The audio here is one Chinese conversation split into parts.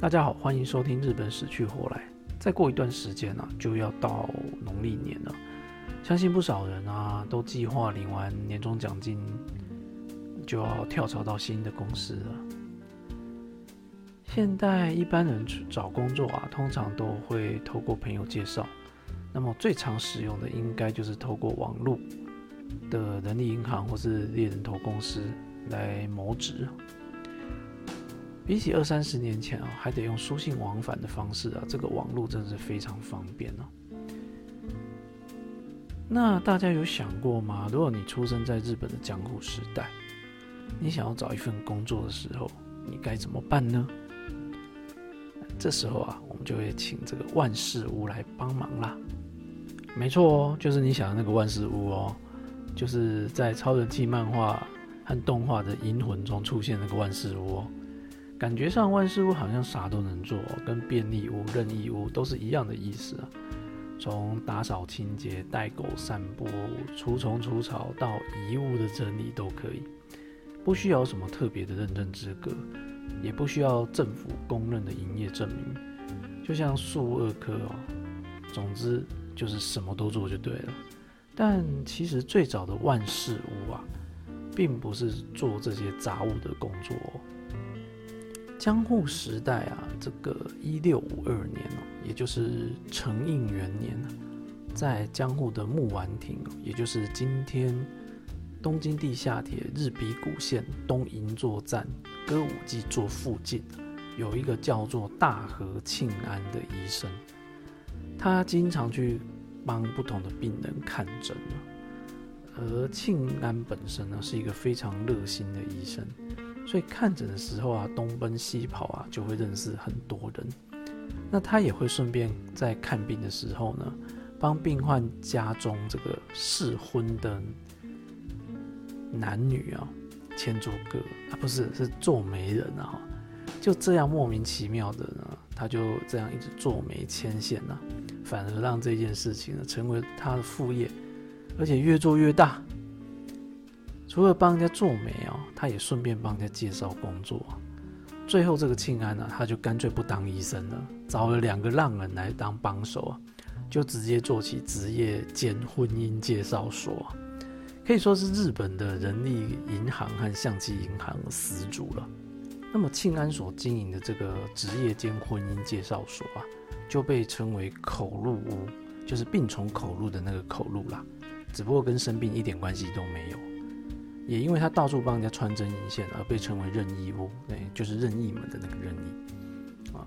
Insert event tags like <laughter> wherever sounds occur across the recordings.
大家好，欢迎收听《日本死去活来》。再过一段时间呢，就要到农历年了，相信不少人啊都计划领完年终奖金，就要跳槽到新的公司了。现在一般人找工作啊，通常都会透过朋友介绍，那么最常使用的应该就是透过网络的人力银行或是猎人头公司来谋职。比起二三十年前啊，还得用书信往返的方式啊，这个网络真的是非常方便哦。那大家有想过吗？如果你出生在日本的江户时代，你想要找一份工作的时候，你该怎么办呢？这时候啊，我们就会请这个万事屋来帮忙啦。没错哦，就是你想的那个万事屋哦，就是在超人气漫画和动画的《银魂》中出现那个万事屋哦。感觉上万事屋好像啥都能做，跟便利屋、任意屋都是一样的意思啊。从打扫清洁、带狗散步、除虫除草到遗物的整理都可以，不需要什么特别的认证资格，也不需要政府公认的营业证明，就像数二科哦。总之就是什么都做就对了。但其实最早的万事屋啊，并不是做这些杂物的工作。江户时代啊，这个一六五二年哦，也就是承应元年在江户的木丸町，也就是今天东京地下铁日比谷线东银座站歌舞伎座附近，有一个叫做大和庆安的医生，他经常去帮不同的病人看诊而庆安本身呢，是一个非常热心的医生。所以看诊的时候啊，东奔西跑啊，就会认识很多人。那他也会顺便在看病的时候呢，帮病患家中这个适婚的男女啊牵住个啊，不是是做媒人啊，就这样莫名其妙的呢，他就这样一直做媒牵线呐，反而让这件事情呢成为他的副业，而且越做越大。除了帮人家做媒哦，他也顺便帮人家介绍工作。最后这个庆安呢，他就干脆不当医生了，找了两个浪人来当帮手啊，就直接做起职业兼婚姻介绍所，可以说是日本的人力银行和象棋银行始祖了。那么庆安所经营的这个职业兼婚姻介绍所啊，就被称为口入屋，就是病从口入的那个口入啦，只不过跟生病一点关系都没有。也因为他到处帮人家穿针引线，而被称为任意屋，对，就是任意门的那个任意啊。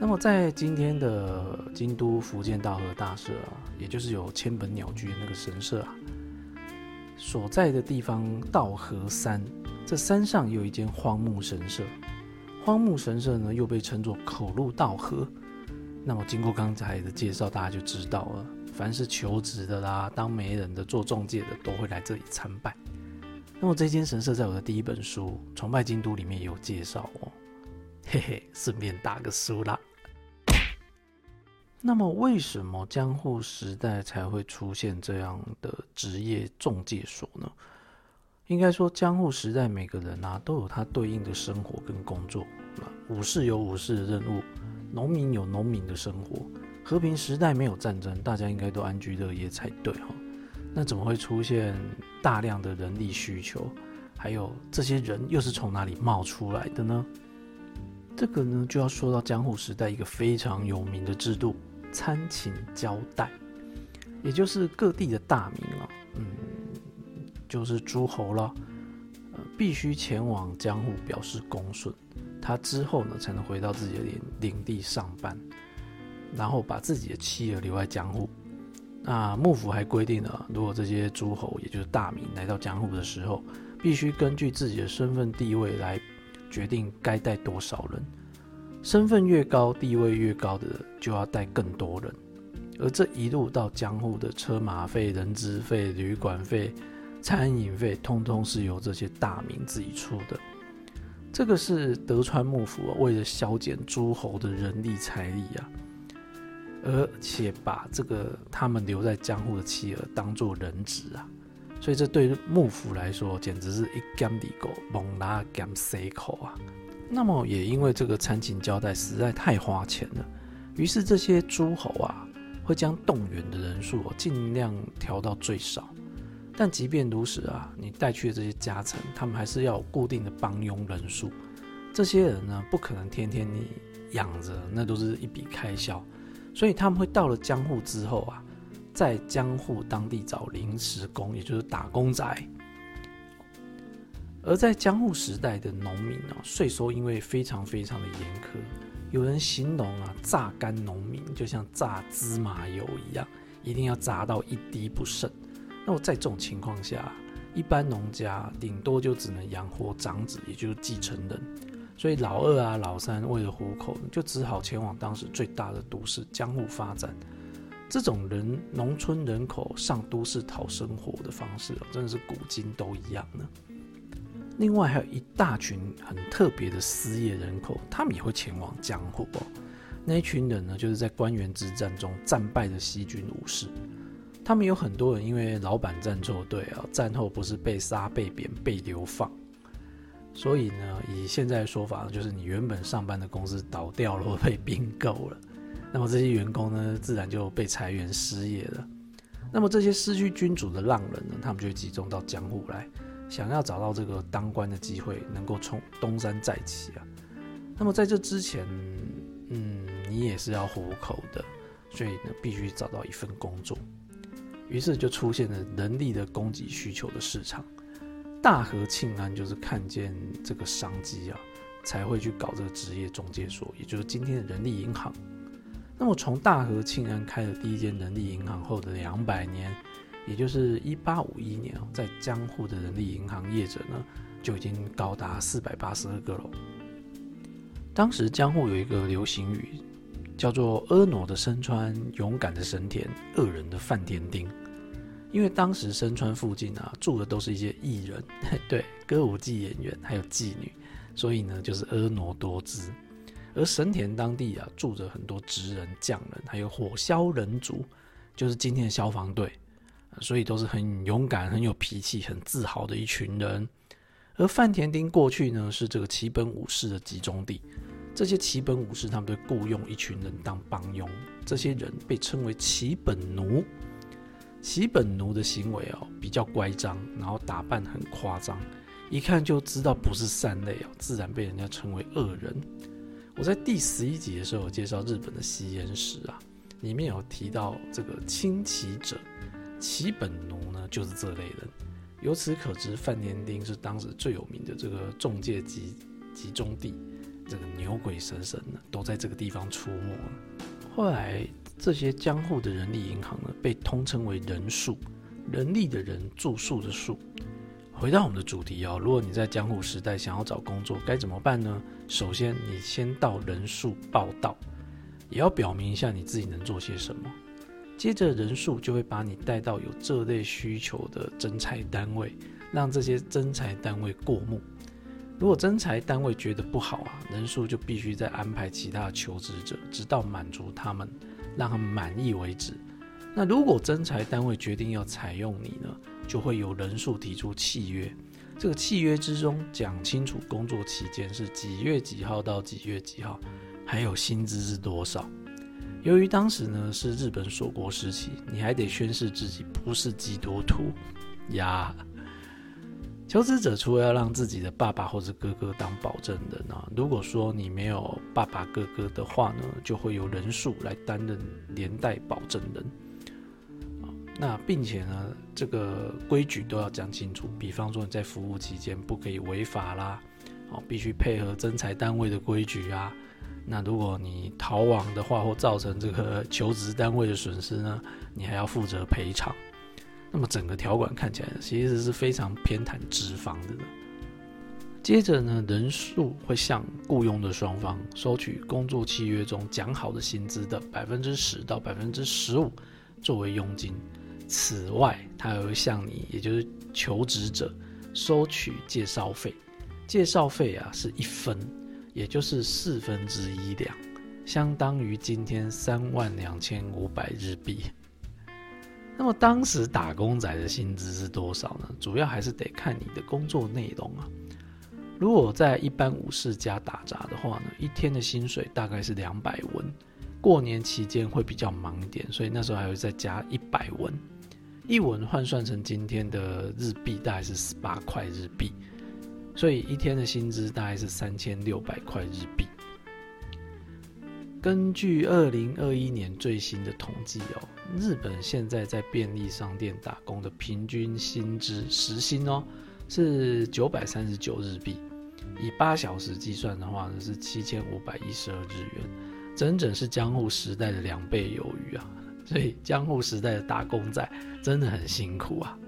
那么在今天的京都福建道和大社啊，也就是有千本鸟居那个神社啊，所在的地方道和山，这山上有一间荒木神社。荒木神社呢，又被称作口路道和。那么经过刚才的介绍，大家就知道了，凡是求职的啦、当媒人的、做中介的，都会来这里参拜。那么这间神社在我的第一本书《崇拜京都》里面也有介绍哦，嘿嘿，顺便打个书啦。那么为什么江户时代才会出现这样的职业中介所呢？应该说江户时代每个人啊都有他对应的生活跟工作，武士有武士的任务，农民有农民的生活。和平时代没有战争，大家应该都安居乐业才对哈。那怎么会出现大量的人力需求？还有这些人又是从哪里冒出来的呢？这个呢，就要说到江户时代一个非常有名的制度——参勤交代，也就是各地的大名了，嗯，就是诸侯了，呃，必须前往江户表示恭顺，他之后呢，才能回到自己的领领地上班，然后把自己的妻儿留在江户。那幕府还规定了，如果这些诸侯，也就是大名来到江户的时候，必须根据自己的身份地位来决定该带多少人。身份越高，地位越高的就要带更多人。而这一路到江户的车马费、人资费、旅馆费、餐饮费，通通是由这些大名自己出的。这个是德川幕府为了削减诸侯的人力财力啊。而且把这个他们留在江户的妻儿当做人质啊，所以这对幕府来说简直是一干地狗猛拉干塞口啊！那么也因为这个餐勤交代实在太花钱了，于是这些诸侯啊会将动员的人数尽量调到最少。但即便如此啊，你带去的这些家臣，他们还是要有固定的帮佣人数。这些人呢，不可能天天你养着，那都是一笔开销。所以他们会到了江户之后啊，在江户当地找临时工，也就是打工仔。而在江户时代的农民啊，税收因为非常非常的严苛，有人形容啊，榨干农民就像榨芝麻油一样，一定要榨到一滴不剩。那么在这种情况下，一般农家顶多就只能养活长子，也就是继承人。所以老二啊、老三为了糊口，就只好前往当时最大的都市江户发展。这种人农村人口上都市讨生活的方式，真的是古今都一样呢。另外还有一大群很特别的失业人口，他们也会前往江户哦。那一群人呢，就是在官员之战中战败的西军武士。他们有很多人因为老板站错队啊，战后不是被杀、被贬、被流放，所以呢，以现在的说法，就是你原本上班的公司倒掉了或被并购了，<laughs> 那么这些员工呢，自然就被裁员失业了。那么这些失去君主的浪人呢，他们就集中到江户来，想要找到这个当官的机会，能够从东山再起啊。那么在这之前，嗯，你也是要糊口的，所以呢，必须找到一份工作。于是就出现了人力的供给需求的市场，大和庆安就是看见这个商机啊，才会去搞这个职业中介所，也就是今天的人力银行。那么从大和庆安开了第一间人力银行后的两百年，也就是一八五一年，在江户的人力银行业者呢，就已经高达四百八十二个了。当时江户有一个流行语。叫做婀娜的身川，勇敢的神田，恶人的饭田町。因为当时身川附近啊，住的都是一些艺人，<laughs> 对，歌舞伎演员，还有妓女，所以呢，就是婀娜多姿。而神田当地啊，住着很多职人、匠人，还有火消人族，就是今天的消防队，所以都是很勇敢、很有脾气、很自豪的一群人。而范田町过去呢，是这个齐本武士的集中地。这些齐本武士，他们都雇佣一群人当帮佣，这些人被称为齐本奴。齐本奴的行为哦比较乖张，然后打扮很夸张，一看就知道不是善类哦，自然被人家称为恶人。我在第十一集的时候介绍日本的吸烟史啊，里面有提到这个轻骑者，齐本奴呢就是这类人。由此可知，范年町是当时最有名的这个中介集集中地。这个牛鬼蛇神呢，都在这个地方出没。后来，这些江户的人力银行呢，被通称为人数，人力的人，住宿的宿。回到我们的主题哦，如果你在江户时代想要找工作，该怎么办呢？首先，你先到人数报道，也要表明一下你自己能做些什么。接着，人数就会把你带到有这类需求的征才单位，让这些征才单位过目。如果征才单位觉得不好啊，人数就必须再安排其他求职者，直到满足他们，让他们满意为止。那如果征才单位决定要采用你呢，就会有人数提出契约。这个契约之中讲清楚工作期间是几月几号到几月几号，还有薪资是多少。由于当时呢是日本锁国时期，你还得宣誓自己不是基督徒呀。求职者除了要让自己的爸爸或者哥哥当保证人啊，如果说你没有爸爸哥哥的话呢，就会有人数来担任连带保证人那并且呢，这个规矩都要讲清楚，比方说你在服务期间不可以违法啦，哦，必须配合征才单位的规矩啊。那如果你逃亡的话，或造成这个 <laughs> 求职单位的损失呢，你还要负责赔偿。那么整个条款看起来其实是非常偏袒脂肪的。接着呢，人数会向雇佣的双方收取工作契约中讲好的薪资的百分之十到百分之十五作为佣金。此外，他还会向你，也就是求职者收取介绍费。介绍费啊是一分，也就是四分之一两，相当于今天三万两千五百日币。那么当时打工仔的薪资是多少呢？主要还是得看你的工作内容啊。如果在一般武士家打杂的话呢，一天的薪水大概是两百文。过年期间会比较忙一点，所以那时候还会再加一百文。一文换算成今天的日币大概是十八块日币，所以一天的薪资大概是三千六百块日币。根据二零二一年最新的统计哦，日本现在在便利商店打工的平均薪资时薪哦是九百三十九日币，以八小时计算的话呢是七千五百一十二日元，整整是江户时代的两倍有余啊！<laughs> 所以江户时代的打工仔真的很辛苦啊。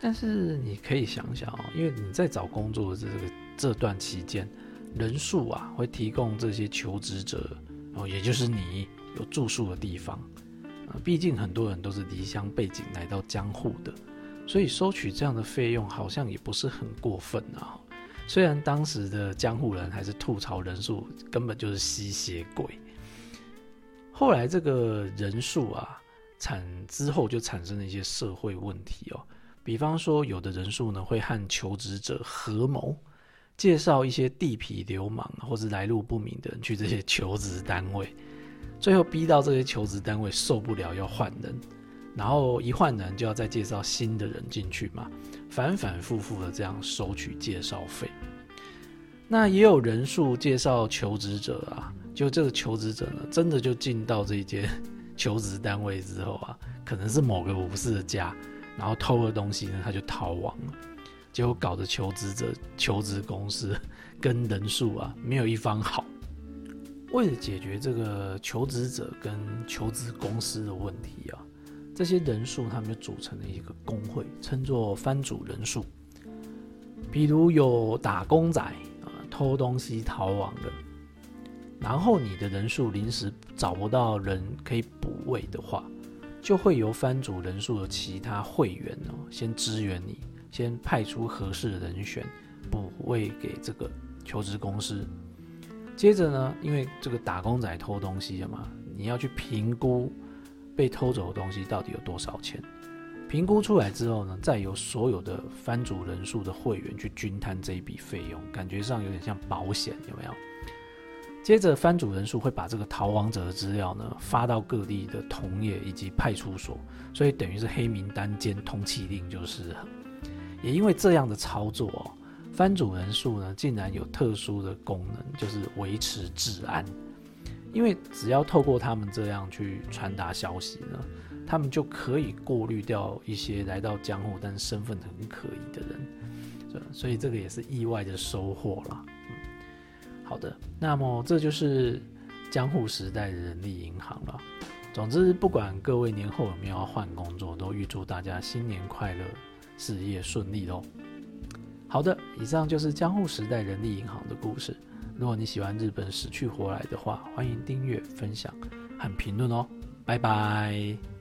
但是你可以想想哦，因为你在找工作的这个这段期间，人数啊会提供这些求职者哦，也就是你有住宿的地方。毕竟很多人都是离乡背景来到江户的，所以收取这样的费用好像也不是很过分啊。虽然当时的江户人还是吐槽人数根本就是吸血鬼。后来这个人数啊，产之后就产生了一些社会问题哦。比方说，有的人数呢会和求职者合谋，介绍一些地痞流氓或是来路不明的人去这些求职单位，最后逼到这些求职单位受不了要换人，然后一换人就要再介绍新的人进去嘛，反反复复的这样收取介绍费。那也有人数介绍求职者啊。就这个求职者呢，真的就进到这一间求职单位之后啊，可能是某个武士的家，然后偷了东西呢，他就逃亡了，结果搞得求职者、求职公司跟人数啊没有一方好。为了解决这个求职者跟求职公司的问题啊，这些人数他们就组成了一个工会，称作番主人数。比如有打工仔啊，偷东西逃亡的。然后你的人数临时找不到人可以补位的话，就会由番主人数的其他会员哦，先支援你，先派出合适的人选补位给这个求职公司。接着呢，因为这个打工仔偷东西了嘛，你要去评估被偷走的东西到底有多少钱。评估出来之后呢，再由所有的番主人数的会员去均摊这一笔费用，感觉上有点像保险，有没有？接着，番主人数会把这个逃亡者的资料呢发到各地的同业以及派出所，所以等于是黑名单兼通缉令，就是。也因为这样的操作哦，番主人数呢竟然有特殊的功能，就是维持治安。因为只要透过他们这样去传达消息呢，他们就可以过滤掉一些来到江户但身份很可疑的人，所以这个也是意外的收获了。好的，那么这就是江户时代的人力银行了。总之，不管各位年后有没有要换工作，都预祝大家新年快乐，事业顺利喽。好的，以上就是江户时代人力银行的故事。如果你喜欢日本死去活来的话，欢迎订阅、分享和评论哦。拜拜。